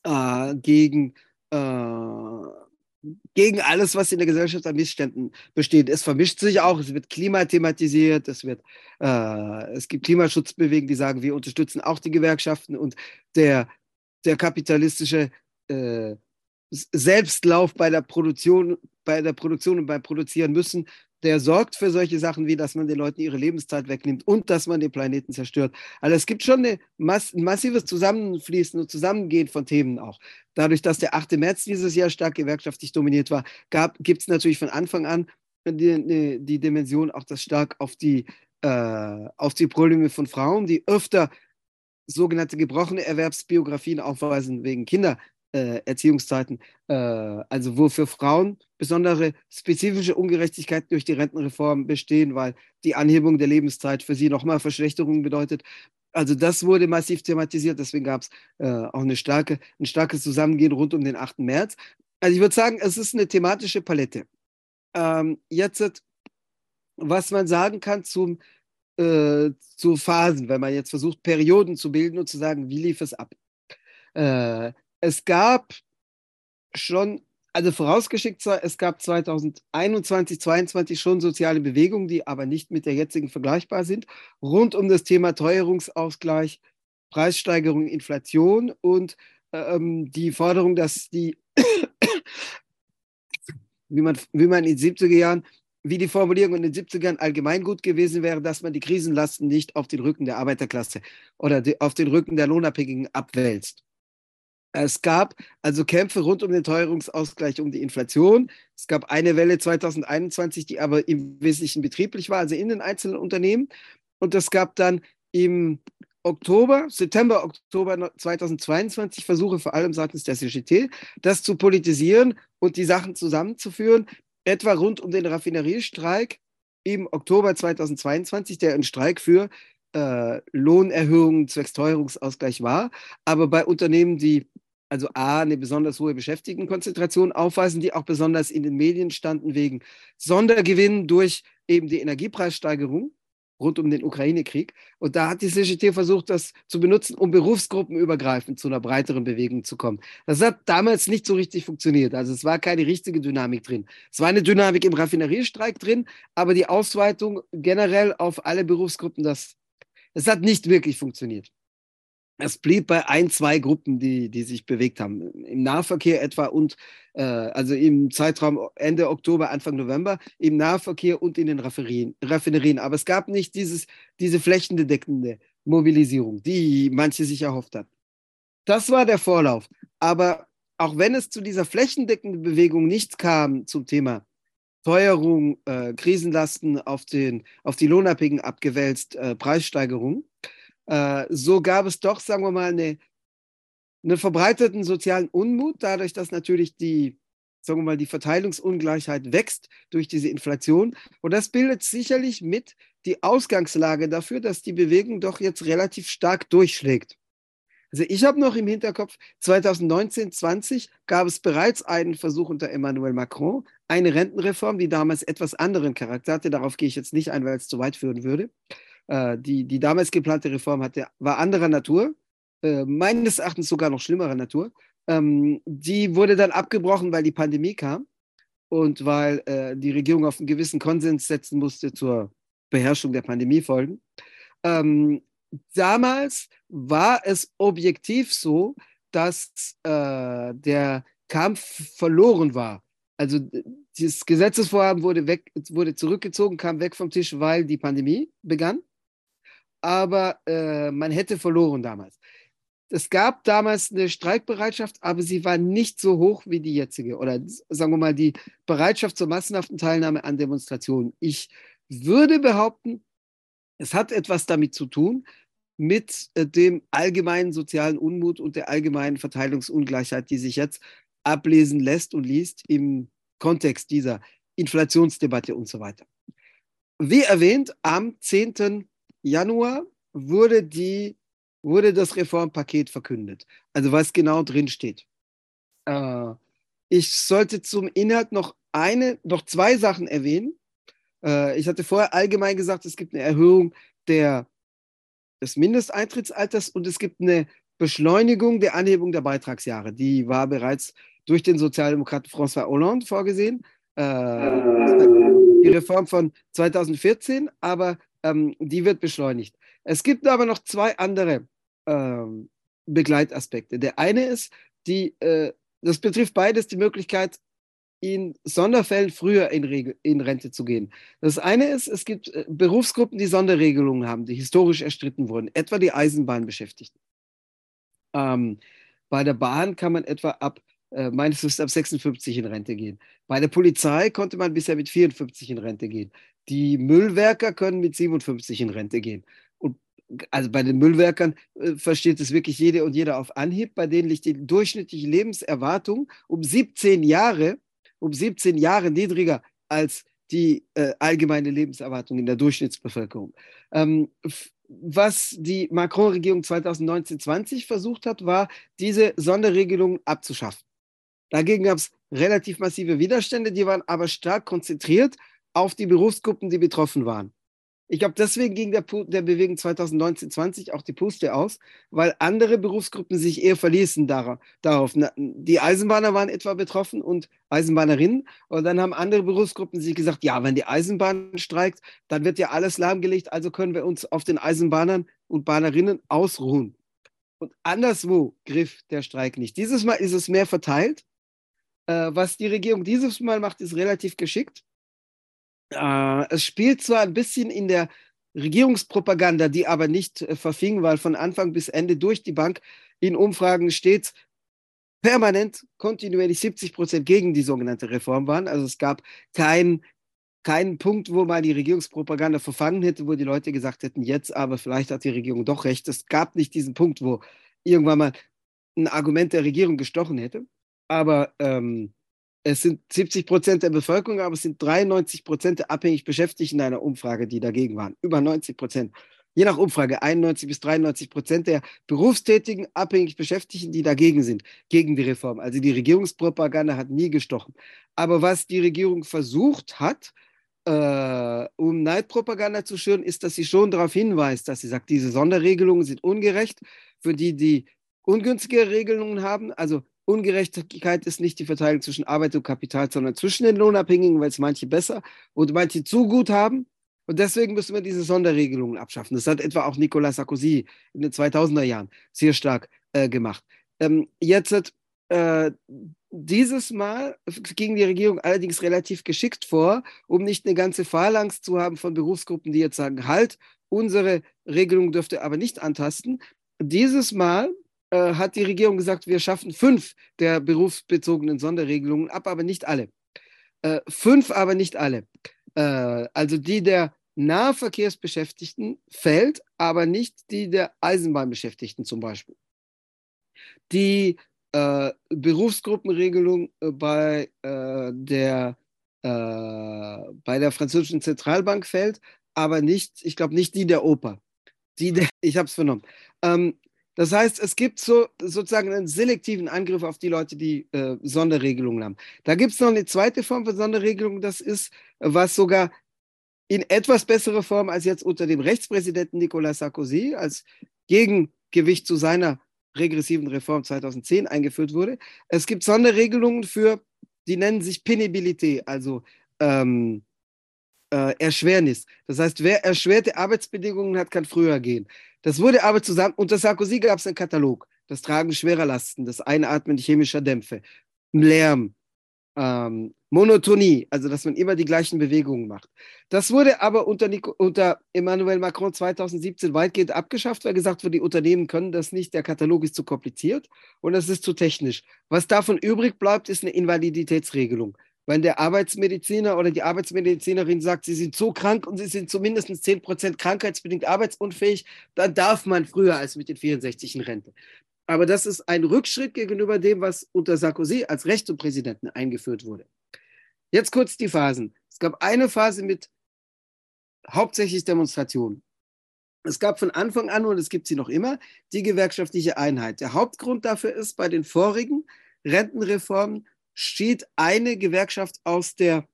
äh, gegen, äh, gegen alles, was in der Gesellschaft an Missständen besteht. Es vermischt sich auch, es wird Klima thematisiert, es, wird, äh, es gibt Klimaschutzbewegungen, die sagen, wir unterstützen auch die Gewerkschaften und der, der kapitalistische äh, Selbstlauf bei der Produktion, bei der Produktion und beim Produzieren müssen, der sorgt für solche Sachen wie, dass man den Leuten ihre Lebenszeit wegnimmt und dass man den Planeten zerstört. Also es gibt schon ein massives Zusammenfließen und Zusammengehen von Themen auch. Dadurch, dass der 8. März dieses Jahr stark gewerkschaftlich dominiert war, gibt es natürlich von Anfang an die, die, Dimension auch das stark auf die, äh, auf die Probleme von Frauen, die öfter sogenannte gebrochene Erwerbsbiografien aufweisen wegen Kinder, äh, Erziehungszeiten, äh, also wo für Frauen besondere spezifische Ungerechtigkeiten durch die Rentenreform bestehen, weil die Anhebung der Lebenszeit für sie nochmal Verschlechterungen bedeutet. Also das wurde massiv thematisiert, deswegen gab es äh, auch eine starke, ein starkes Zusammengehen rund um den 8. März. Also ich würde sagen, es ist eine thematische Palette. Ähm, jetzt, was man sagen kann zum, äh, zu Phasen, wenn man jetzt versucht, Perioden zu bilden und zu sagen, wie lief es ab. Äh, es gab schon, also vorausgeschickt, es gab 2021, 2022 schon soziale Bewegungen, die aber nicht mit der jetzigen vergleichbar sind, rund um das Thema Teuerungsausgleich, Preissteigerung, Inflation und ähm, die Forderung, dass die, <coughs> wie man, wie man in den 70er Jahren wie die Formulierung in den 70ern allgemein gut gewesen wäre, dass man die Krisenlasten nicht auf den Rücken der Arbeiterklasse oder die, auf den Rücken der Lohnabhängigen abwälzt. Es gab also Kämpfe rund um den Teuerungsausgleich, um die Inflation. Es gab eine Welle 2021, die aber im Wesentlichen betrieblich war, also in den einzelnen Unternehmen. Und es gab dann im Oktober, September, Oktober 2022 Versuche vor allem seitens der CGT, das zu politisieren und die Sachen zusammenzuführen, etwa rund um den Raffineriestreik im Oktober 2022, der ein Streik für äh, Lohnerhöhungen zwecks Teuerungsausgleich war. Aber bei Unternehmen, die also A, eine besonders hohe Beschäftigtenkonzentration aufweisen, die auch besonders in den Medien standen wegen Sondergewinn durch eben die Energiepreissteigerung rund um den Ukraine-Krieg. Und da hat die CGT versucht, das zu benutzen, um berufsgruppenübergreifend zu einer breiteren Bewegung zu kommen. Das hat damals nicht so richtig funktioniert. Also es war keine richtige Dynamik drin. Es war eine Dynamik im Raffineriestreik drin, aber die Ausweitung generell auf alle Berufsgruppen, das, das hat nicht wirklich funktioniert. Es blieb bei ein, zwei Gruppen, die, die sich bewegt haben. Im Nahverkehr etwa und äh, also im Zeitraum Ende Oktober, Anfang November, im Nahverkehr und in den Raffinerien. Raffinerien. Aber es gab nicht dieses, diese flächendeckende Mobilisierung, die manche sich erhofft hatten. Das war der Vorlauf. Aber auch wenn es zu dieser flächendeckenden Bewegung nicht kam zum Thema Teuerung, äh, Krisenlasten auf, den, auf die Lohnabhängigen abgewälzt, äh, Preissteigerung, so gab es doch, sagen wir mal, eine, einen verbreiteten sozialen Unmut, dadurch, dass natürlich die, sagen wir mal, die Verteilungsungleichheit wächst durch diese Inflation. Und das bildet sicherlich mit die Ausgangslage dafür, dass die Bewegung doch jetzt relativ stark durchschlägt. Also ich habe noch im Hinterkopf, 2019, 20 gab es bereits einen Versuch unter Emmanuel Macron, eine Rentenreform, die damals etwas anderen Charakter hatte. Darauf gehe ich jetzt nicht ein, weil es zu weit führen würde. Äh, die, die damals geplante Reform hatte, war anderer Natur, äh, meines Erachtens sogar noch schlimmerer Natur. Ähm, die wurde dann abgebrochen, weil die Pandemie kam und weil äh, die Regierung auf einen gewissen Konsens setzen musste zur Beherrschung der Pandemiefolgen. Ähm, damals war es objektiv so, dass äh, der Kampf verloren war. Also das Gesetzesvorhaben wurde, weg, wurde zurückgezogen, kam weg vom Tisch, weil die Pandemie begann aber äh, man hätte verloren damals. Es gab damals eine Streikbereitschaft, aber sie war nicht so hoch wie die jetzige. Oder sagen wir mal, die Bereitschaft zur massenhaften Teilnahme an Demonstrationen. Ich würde behaupten, Es hat etwas damit zu tun, mit äh, dem allgemeinen sozialen Unmut und der allgemeinen Verteilungsungleichheit, die sich jetzt ablesen lässt und liest im Kontext dieser Inflationsdebatte und so weiter. Wie erwähnt, am 10. Januar wurde, die, wurde das Reformpaket verkündet. Also was genau drin steht. Äh, ich sollte zum Inhalt noch eine, noch zwei Sachen erwähnen. Äh, ich hatte vorher allgemein gesagt, es gibt eine Erhöhung der, des Mindesteintrittsalters und es gibt eine Beschleunigung der Anhebung der Beitragsjahre. Die war bereits durch den Sozialdemokraten François Hollande vorgesehen. Äh, die Reform von 2014, aber ähm, die wird beschleunigt. Es gibt aber noch zwei andere ähm, Begleitaspekte. Der eine ist, die, äh, das betrifft beides die Möglichkeit, in Sonderfällen früher in, in, Rente zu gehen. Das eine ist, es gibt äh, Berufsgruppen, die Sonderregelungen haben, die historisch erstritten wurden, etwa die Eisenbahnbeschäftigten. Ähm, bei der Bahn kann man etwa ab äh, meines Wissens ab 56 in Rente gehen. Bei der Polizei konnte man bisher mit 54 in Rente gehen. Die Müllwerker können mit 57 in Rente gehen. Und also bei den Müllwerkern äh, versteht es wirklich jede und jeder auf Anhieb. Bei denen liegt die durchschnittliche Lebenserwartung um 17 Jahre, um 17 Jahre niedriger als die äh, allgemeine Lebenserwartung in der Durchschnittsbevölkerung. Ähm, was die Macron-Regierung 2019-20 versucht hat, war, diese Sonderregelung abzuschaffen. Dagegen gab es relativ massive Widerstände, die waren aber stark konzentriert auf die Berufsgruppen, die betroffen waren. Ich glaube, deswegen ging der, der Bewegung 2019-20 auch die Puste aus, weil andere Berufsgruppen sich eher verließen darauf. Die Eisenbahner waren etwa betroffen und Eisenbahnerinnen. Und dann haben andere Berufsgruppen sich gesagt, ja, wenn die Eisenbahn streikt, dann wird ja alles lahmgelegt, also können wir uns auf den Eisenbahnern und Bahnerinnen ausruhen. Und anderswo griff der Streik nicht. Dieses Mal ist es mehr verteilt. Äh, was die Regierung dieses Mal macht, ist relativ geschickt. Äh, es spielt zwar ein bisschen in der Regierungspropaganda, die aber nicht äh, verfing, weil von Anfang bis Ende durch die Bank in Umfragen stets permanent kontinuierlich 70 Prozent gegen die sogenannte Reform waren. Also es gab keinen keinen Punkt, wo man die Regierungspropaganda verfangen hätte, wo die Leute gesagt hätten, jetzt aber vielleicht hat die Regierung doch recht. Es gab nicht diesen Punkt, wo irgendwann mal ein Argument der Regierung gestochen hätte aber ähm, es sind 70 Prozent der Bevölkerung, aber es sind 93 Prozent der abhängig Beschäftigten in einer Umfrage, die dagegen waren. Über 90 Prozent. Je nach Umfrage 91 bis 93 Prozent der berufstätigen, abhängig Beschäftigten, die dagegen sind, gegen die Reform. Also die Regierungspropaganda hat nie gestochen. Aber was die Regierung versucht hat, äh, um Neidpropaganda zu schüren, ist, dass sie schon darauf hinweist, dass sie sagt, diese Sonderregelungen sind ungerecht für die, die ungünstige Regelungen haben. Also Ungerechtigkeit ist nicht die Verteilung zwischen Arbeit und Kapital, sondern zwischen den Lohnabhängigen, weil es manche besser und manche zu gut haben. Und deswegen müssen wir diese Sonderregelungen abschaffen. Das hat etwa auch Nicolas Sarkozy in den 2000er Jahren sehr stark äh, gemacht. Ähm, jetzt hat äh, dieses Mal ging die Regierung allerdings relativ geschickt vor, um nicht eine ganze Phalanx zu haben von Berufsgruppen, die jetzt sagen, halt, unsere Regelung dürfte aber nicht antasten. Dieses Mal äh, hat die Regierung gesagt, wir schaffen fünf der berufsbezogenen Sonderregelungen ab, aber nicht alle. Äh, fünf, aber nicht alle. Äh, also die der Nahverkehrsbeschäftigten fällt, aber nicht die der Eisenbahnbeschäftigten zum Beispiel. Die äh, Berufsgruppenregelung äh, bei, der, bei der französischen Zentralbank fällt, aber nicht, ich glaube nicht die der Oper. Die der, <laughs> ich habe es vernommen. Ähm, das heißt, es gibt so, sozusagen einen selektiven Angriff auf die Leute, die äh, Sonderregelungen haben. Da gibt es noch eine zweite Form von Sonderregelung, das ist, was sogar in etwas besserer Form als jetzt unter dem Rechtspräsidenten Nicolas Sarkozy als Gegengewicht zu seiner regressiven Reform 2010 eingeführt wurde. Es gibt Sonderregelungen für, die nennen sich Penibilité, also ähm, äh, Erschwernis. Das heißt, wer erschwerte Arbeitsbedingungen hat, kann früher gehen. Das wurde aber zusammen, unter Sarkozy gab es einen Katalog, das Tragen schwerer Lasten, das Einatmen chemischer Dämpfe, Lärm, ähm, Monotonie, also dass man immer die gleichen Bewegungen macht. Das wurde aber unter, Nico, unter Emmanuel Macron 2017 weitgehend abgeschafft, weil gesagt wurde, die Unternehmen können das nicht, der Katalog ist zu kompliziert und das ist zu technisch. Was davon übrig bleibt, ist eine Invaliditätsregelung. Wenn der Arbeitsmediziner oder die Arbeitsmedizinerin sagt, sie sind so krank und sie sind zumindest 10% krankheitsbedingt arbeitsunfähig, dann darf man früher als mit den 64 in Rente. Aber das ist ein Rückschritt gegenüber dem, was unter Sarkozy als Recht zum Präsidenten eingeführt wurde. Jetzt kurz die Phasen. Es gab eine Phase mit hauptsächlich Demonstrationen. Es gab von Anfang an, und es gibt sie noch immer, die gewerkschaftliche Einheit. Der Hauptgrund dafür ist, bei den vorigen Rentenreformen steht eine Gewerkschaft aus der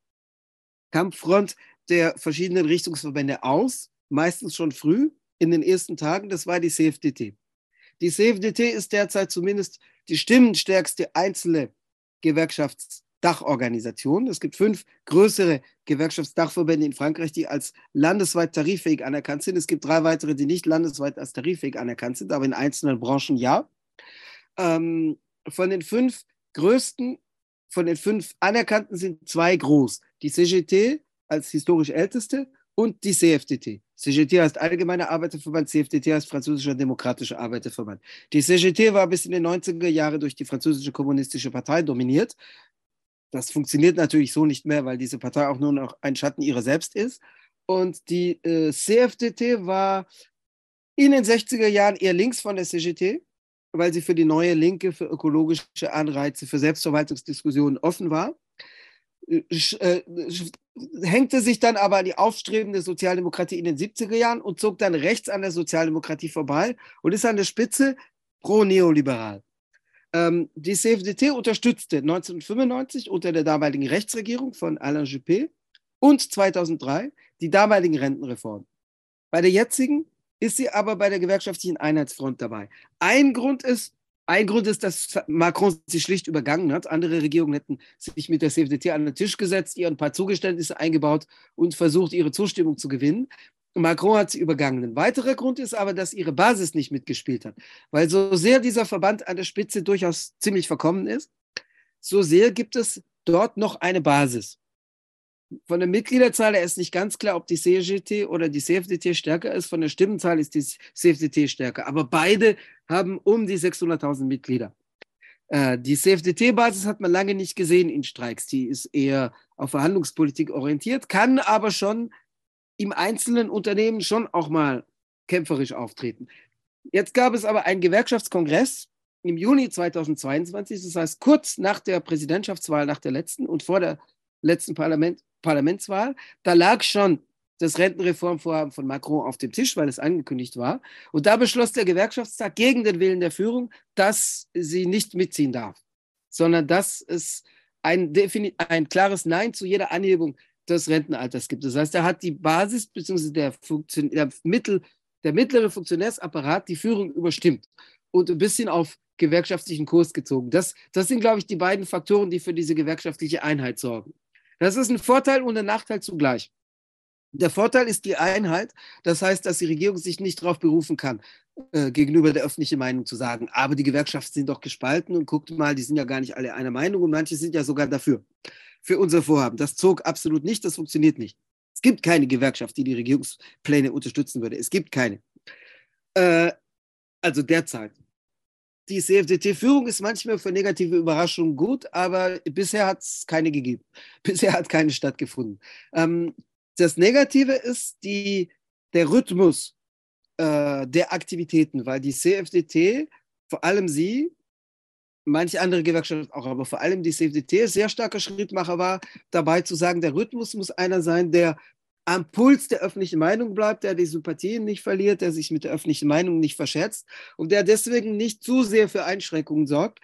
Kampffront der verschiedenen Richtungsverbände aus, meistens schon früh in den ersten Tagen. Das war die CFDT. Die CFDT ist derzeit zumindest die stimmenstärkste einzelne Gewerkschafts- Dachorganisationen. Es gibt fünf größere Gewerkschaftsdachverbände in Frankreich, die als landesweit tariffähig anerkannt sind. Es gibt drei weitere, die nicht landesweit als tariffähig anerkannt sind, aber in einzelnen Branchen ja. Ähm, von den fünf größten, von den fünf anerkannten sind zwei groß. Die CGT als historisch älteste und die CFDT. CGT heißt Allgemeiner Arbeiterverband, CFDT heißt Französischer Demokratischer Arbeiterverband. Die CGT war bis in den 90er Jahren durch die Französische Kommunistische Partei dominiert. Das funktioniert natürlich so nicht mehr, weil diese Partei auch nur noch ein Schatten ihrer selbst ist. Und die äh, CFDT war in den 60er Jahren eher links von der CGT, weil sie für die neue Linke, für ökologische Anreize, für Selbstverwaltungsdiskussionen offen war. Äh, äh hängte sich dann aber an die aufstrebende Sozialdemokratie in den 70er Jahren und zog dann rechts an der Sozialdemokratie vorbei und ist an der Spitze pro-neoliberal. Ähm, die CFDT unterstützte 1995 unter der damaligen Rechtsregierung von Alain Juppé und 2003 die damaligen Rentenreformen. Bei der jetzigen ist sie aber bei der gewerkschaftlichen Einheitsfront dabei. Ein Grund ist, ein Grund ist, dass Macron sie schlicht übergangen hat. Andere Regierungen hätten sich mit der CFDT an den Tisch gesetzt, ihr ein paar Zugeständnisse eingebaut und versucht, ihre Zustimmung zu gewinnen. Macron hat sie übergangen. Ein weiterer Grund ist aber, dass ihre Basis nicht mitgespielt hat. Weil so sehr dieser Verband an der Spitze durchaus ziemlich verkommen ist, so sehr gibt es dort noch eine Basis. Von der Mitgliederzahl her ist nicht ganz klar, ob die CGT oder die CFDT stärker ist. Von der Stimmenzahl ist die CFDT stärker. Aber beide haben um die 600.000 Mitglieder. Äh, die CFDT-Basis hat man lange nicht gesehen in Streiks. Die ist eher auf Verhandlungspolitik orientiert, kann aber schon im einzelnen Unternehmen schon auch mal kämpferisch auftreten. Jetzt gab es aber einen Gewerkschaftskongress im Juni 2022, das heißt kurz nach der Präsidentschaftswahl, nach der letzten und vor der letzten Parlament, Parlamentswahl. Da lag schon das Rentenreformvorhaben von Macron auf dem Tisch, weil es angekündigt war. Und da beschloss der Gewerkschaftstag gegen den Willen der Führung, dass sie nicht mitziehen darf, sondern dass es ein, ein klares Nein zu jeder Anhebung des Rentenalters gibt. Das heißt, er hat die Basis bzw. Der, der, Mittel, der mittlere Funktionärsapparat die Führung überstimmt und ein bisschen auf gewerkschaftlichen Kurs gezogen. Das, das sind, glaube ich, die beiden Faktoren, die für diese gewerkschaftliche Einheit sorgen. Das ist ein Vorteil und ein Nachteil zugleich. Der Vorteil ist die Einheit. Das heißt, dass die Regierung sich nicht darauf berufen kann, äh, gegenüber der öffentlichen Meinung zu sagen, aber die Gewerkschaften sind doch gespalten und guckt mal, die sind ja gar nicht alle einer Meinung und manche sind ja sogar dafür für unser Vorhaben. Das zog absolut nicht, das funktioniert nicht. Es gibt keine Gewerkschaft, die die Regierungspläne unterstützen würde. Es gibt keine. Äh, also derzeit. Die CFDT-Führung ist manchmal für negative Überraschungen gut, aber bisher hat es keine gegeben. <laughs> Bisher hat keine stattgefunden. Ähm, das Negative ist die, der Rhythmus äh, der Aktivitäten, weil die CFDT, vor allem sie, manche andere Gewerkschaften auch, aber vor allem die CFDT sehr starker Schrittmacher war, dabei zu sagen, der Rhythmus muss einer sein, der am Puls der öffentlichen Meinung bleibt, der die Sympathien nicht verliert, der sich mit der öffentlichen Meinung nicht verschätzt und der deswegen nicht zu sehr für Einschränkungen sorgt.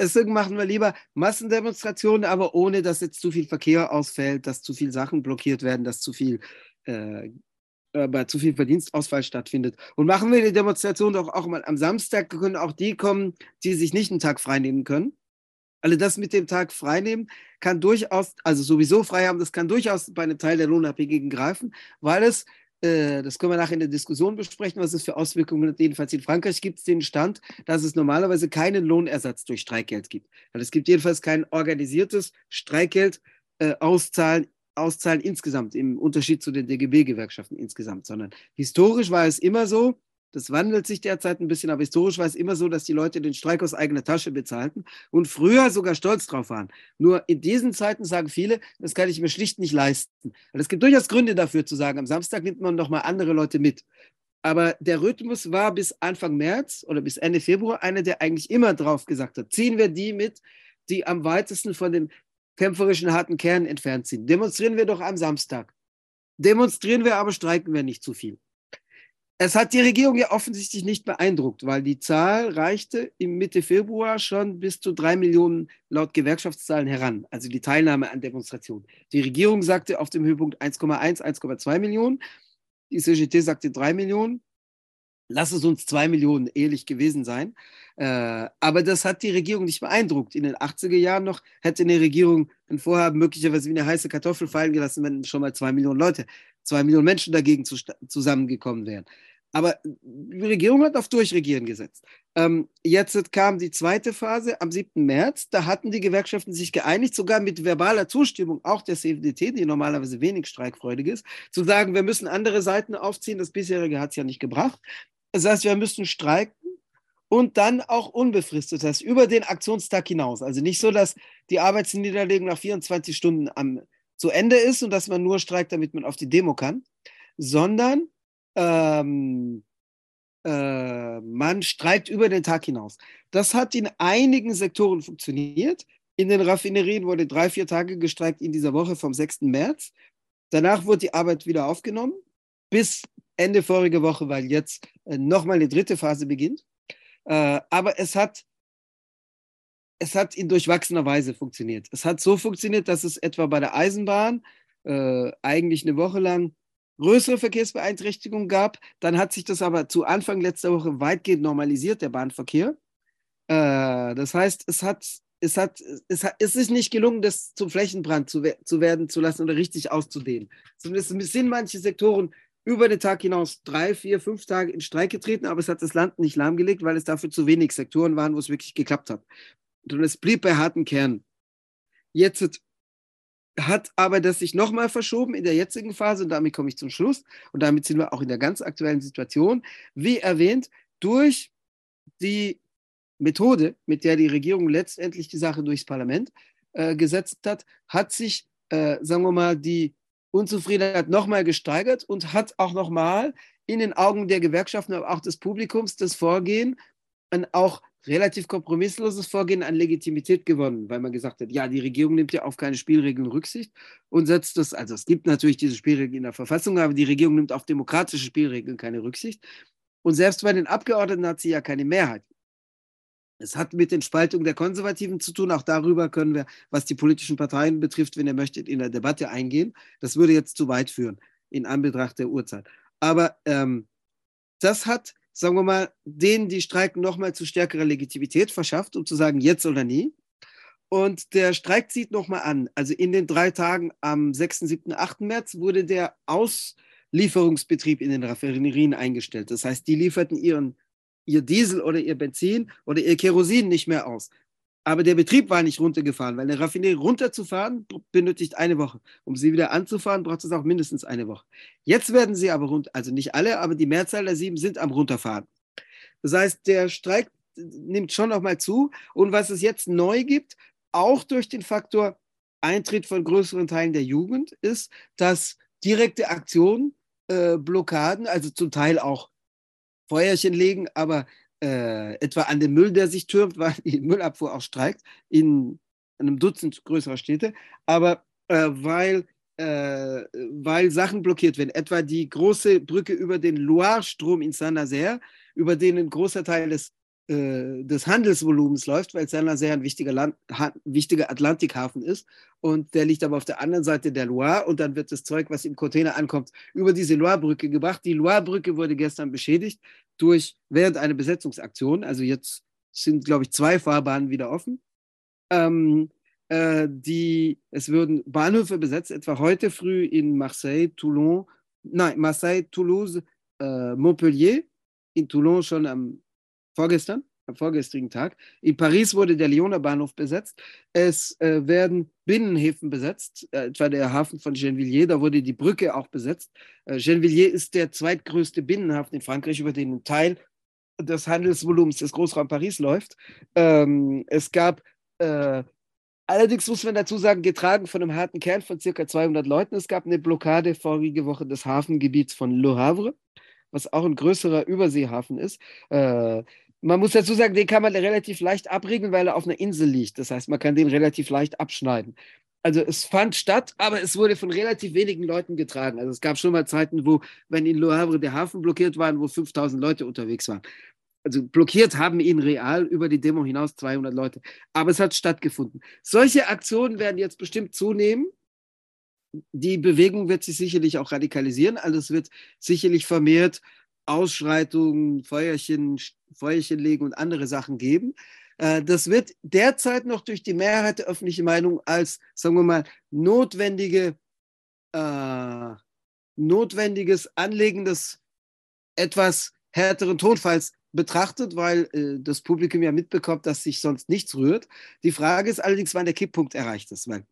Deswegen machen wir lieber Massendemonstrationen, aber ohne, dass jetzt zu viel Verkehr ausfällt, dass zu viele Sachen blockiert werden, dass zu viel äh, bei zu viel Verdienstausfall stattfindet. Und machen wir die Demonstration doch auch mal am Samstag, können auch die kommen, die sich nicht einen Tag freinehmen können. Also das mit dem Tag freinehmen kann durchaus, also sowieso frei haben, das kann durchaus bei einem Teil der Lohnabhängigen greifen, weil es, äh, das können wir nachher in der Diskussion besprechen, was es für Auswirkungen hat. Jedenfalls in Frankreich gibt es den Stand, dass es normalerweise keinen Lohnersatz durch Streikgeld gibt. Weil es gibt jedenfalls kein organisiertes Streikgeld äh, auszahlen auszahlen insgesamt, im Unterschied zu den DGB-Gewerkschaften insgesamt, sondern historisch war es immer so, Das wandelt sich derzeit ein bisschen, aber historisch war es immer so, dass die Leute den Streik aus eigener Tasche bezahlten und früher sogar stolz drauf waren. Nur in diesen Zeiten sagen viele, das kann ich mir schlicht nicht leisten. Und es gibt durchaus Gründe dafür zu sagen, am Samstag nimmt man noch mal andere Leute mit. Aber der Rhythmus war bis Anfang März oder bis Ende Februar einer, der eigentlich immer drauf gesagt hat, ziehen wir die mit, die am weitesten von dem kämpferischen harten Kern entfernt sind. Demonstrieren wir doch am Samstag. Demonstrieren wir, aber streiken wir nicht zu viel. Es hat die Regierung ja offensichtlich nicht beeindruckt, weil die Zahl reichte im Mitte Februar schon bis zu drei Millionen laut Gewerkschaftszahlen heran, also die Teilnahme an Demonstrationen. Die Regierung sagte auf dem Höhepunkt 1,1, 1,2 Millionen. Die CGT sagte 3 Millionen. Lass es uns 2 Millionen ehrlich gewesen sein. Äh, aber das hat die Regierung nicht beeindruckt. In den 80er Jahren noch hätte eine Regierung ein Vorhaben möglicherweise wie eine heiße Kartoffel fallen gelassen, wenn schon mal 2 Millionen Leute, 2 Millionen Menschen dagegen zu, zusammengekommen wären. Aber die Regierung hat auf Durchregieren gesetzt. Ähm, jetzt kam die zweite Phase am 7. März. Da hatten die Gewerkschaften sich geeinigt, sogar mit verbaler Zustimmung, auch der CFDT, die normalerweise wenig streikfreudig ist, zu sagen, wir müssen andere Seiten aufziehen. Das bisherige hat es ja nicht gebracht. Das heißt, wir müssen streiken und dann auch unbefristet, das heißt über den Aktionstag hinaus. Also nicht so, dass die Arbeitsniederlegung nach 24 Stunden am, zu Ende ist und dass man nur streikt, damit man auf die Demo kann, sondern ähm, äh, man streikt über den Tag hinaus. Das hat in einigen Sektoren funktioniert. In den Raffinerien wurde drei, vier Tage gestreikt in dieser Woche vom 6. März. Danach wurde die Arbeit wieder aufgenommen bis Ende vorige Woche, weil jetzt äh, nochmal die dritte Phase beginnt. Äh, aber es hat, es hat in durchwachsener Weise funktioniert. Es hat so funktioniert, dass es etwa bei der Eisenbahn äh, eigentlich eine Woche lang größere Verkehrsbeeinträchtigungen gab. Dann hat sich das aber zu Anfang letzter Woche weitgehend normalisiert, der Bahnverkehr. Äh, das heißt, es hat, es, hat, es, hat, es ist nicht gelungen, das zum Flächenbrand zu, zu werden zu lassen oder richtig auszudehnen. Zumindest sind manche Sektoren über den Tag hinaus drei, vier, fünf Tage in Streik getreten, aber es hat das Land nicht lahmgelegt, weil es dafür zu wenig Sektoren waren, wo es wirklich geklappt hat. Und es blieb bei harten Kernen. Jetzt hat aber das sich nochmal verschoben in der jetzigen Phase und damit komme ich zum Schluss und damit sind wir auch in der ganz aktuellen Situation. Wie erwähnt, durch die Methode, mit der die Regierung letztendlich die Sache durchs Parlament äh, gesetzt hat, hat sich, äh, sagen wir mal, die Unzufriedenheit nochmal gesteigert und hat auch nochmal in den Augen der Gewerkschaften, aber auch des Publikums das Vorgehen an auch relativ kompromissloses Vorgehen an Legitimität gewonnen, weil man gesagt hat, ja, die Regierung nimmt ja auf keine Spielregeln Rücksicht und setzt das, also es gibt natürlich diese Spielregeln in der Verfassung, aber die Regierung nimmt auf demokratische Spielregeln keine Rücksicht. Und selbst bei den Abgeordneten hat sie ja keine Mehrheit. Es hat mit den Spaltungen der Konservativen zu tun. Auch darüber können wir, was die politischen Parteien betrifft, wenn ihr möchtet, in der Debatte eingehen. Das würde jetzt zu weit führen in Anbetracht der Uhrzeit. Aber ähm, das hat sagen wir mal, denen, die streiken, nochmal zu stärkerer Legitimität verschafft, um zu sagen, jetzt oder nie. Und der Streik zieht nochmal an. Also in den drei Tagen am 6., 7., 8. März wurde der Auslieferungsbetrieb in den Raffinerien eingestellt. Das heißt, die lieferten ihren, ihr Diesel oder ihr Benzin oder ihr Kerosin nicht mehr aus. Aber der Betrieb war nicht runtergefahren, weil eine Raffinerie runterzufahren benötigt eine Woche. Um sie wieder anzufahren, braucht es auch mindestens eine Woche. Jetzt werden sie aber runter, also nicht alle, aber die Mehrzahl der sieben sind am Runterfahren. Das heißt, der Streik nimmt schon nochmal zu. Und was es jetzt neu gibt, auch durch den Faktor Eintritt von größeren Teilen der Jugend, ist, dass direkte Aktionen, äh, Blockaden, also zum Teil auch Feuerchen legen, aber äh, etwa an dem Müll, der sich türmt, <laughs> weil die Müllabfuhr auch streikt in einem Dutzend größerer Städte, aber äh, weil, äh, weil Sachen blockiert werden, etwa die große Brücke über den Loire-Strom in Saint-Nazaire, über den ein großer Teil des des Handelsvolumens läuft, weil Saint-Nazaire ein wichtiger, Land, wichtiger Atlantikhafen ist und der liegt aber auf der anderen Seite der Loire und dann wird das Zeug, was im Container ankommt, über diese Loire-Brücke gebracht. Die Loire-Brücke wurde gestern beschädigt durch während einer Besetzungsaktion. Also jetzt sind, glaube ich, zwei Fahrbahnen wieder offen. Ähm, äh, die, es würden Bahnhöfe besetzt, etwa heute früh in Marseille, Toulon, nein, Marseille, Toulouse, äh, Montpellier, in Toulon schon am vorgestern, am vorgestrigen Tag. In Paris wurde der Lyoner Bahnhof besetzt. Es äh, werden Binnenhäfen besetzt, äh, etwa der Hafen von Gennevilliers, da wurde die Brücke auch besetzt. Äh, Gennevilliers ist der zweitgrößte Binnenhafen in Frankreich, über den ein Teil des Handelsvolumens des Großraum Paris läuft. Ähm, es gab äh, Allerdings muss man dazu sagen, getragen von einem harten Kern von circa 200 Leuten. Es gab eine Blockade vorige Woche des Hafengebiets von Le Havre, was auch ein größerer Überseehafen ist. Äh, man muss dazu sagen, den kann man relativ leicht abriegeln, weil er auf einer Insel liegt. Das heißt, man kann den relativ leicht abschneiden. Also es fand statt, aber es wurde von relativ wenigen Leuten getragen. Also es gab schon mal Zeiten, wo, wenn in Le Havre der Hafen blockiert war, wo 5000 Leute unterwegs waren also blockiert haben ihn real über die Demo hinaus 200 Leute. Aber es hat stattgefunden. Solche Aktionen werden jetzt bestimmt zunehmen. Die Bewegung wird sich sicherlich auch radikalisieren. Also es wird sicherlich vermehrt Ausschreitungen, Feuerchen, Feuerchen legen und andere Sachen geben. Äh, das wird derzeit noch durch die Mehrheit der öffentlichen Meinung als, sagen wir mal, notwendige, äh, notwendiges Anlegen des etwas härteren Tonfalls betrachtet, weil äh, das Publikum ja mitbekommt, dass sich sonst nichts rührt. Die Frage ist allerdings, wann der Kipppunkt erreicht ist. Weil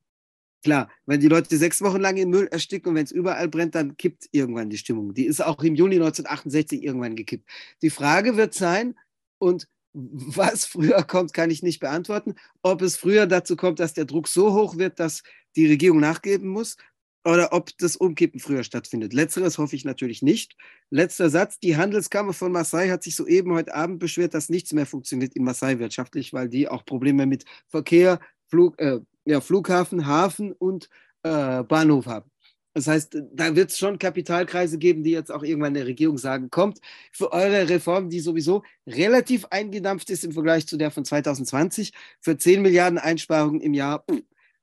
klar, wenn die Leute sechs Wochen lang im Müll ersticken und wenn es überall brennt, dann kippt irgendwann die Stimmung. Die ist auch im Juni 1968 irgendwann gekippt. Die Frage wird sein, und was früher kommt, kann ich nicht beantworten, ob es früher dazu kommt, dass der Druck so hoch wird, dass die Regierung nachgeben muss, oder ob das Umkippen früher stattfindet. Letzteres hoffe ich natürlich nicht. Letzter Satz. Die Handelskammer von Marseille hat sich soeben heute Abend beschwert, dass nichts mehr funktioniert in Marseille wirtschaftlich, weil die auch Probleme mit Verkehr, Flug, äh, ja, Flughafen, Hafen und äh, Bahnhof haben. Das heißt, da wird es schon Kapitalkreise geben, die jetzt auch irgendwann der Regierung sagen, kommt für eure Reform, die sowieso relativ eingedampft ist im Vergleich zu der von 2020, für 10 Milliarden Einsparungen im Jahr,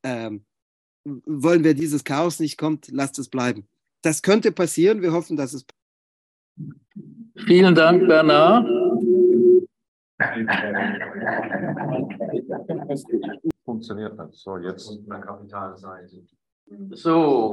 ähm, wollen wir dieses Chaos nicht kommt, lasst es bleiben. Das könnte passieren. Wir hoffen, dass es. Vielen Dank, Bernard. <laughs> Funktioniert nicht. So, jetzt. Kapitalseite. So,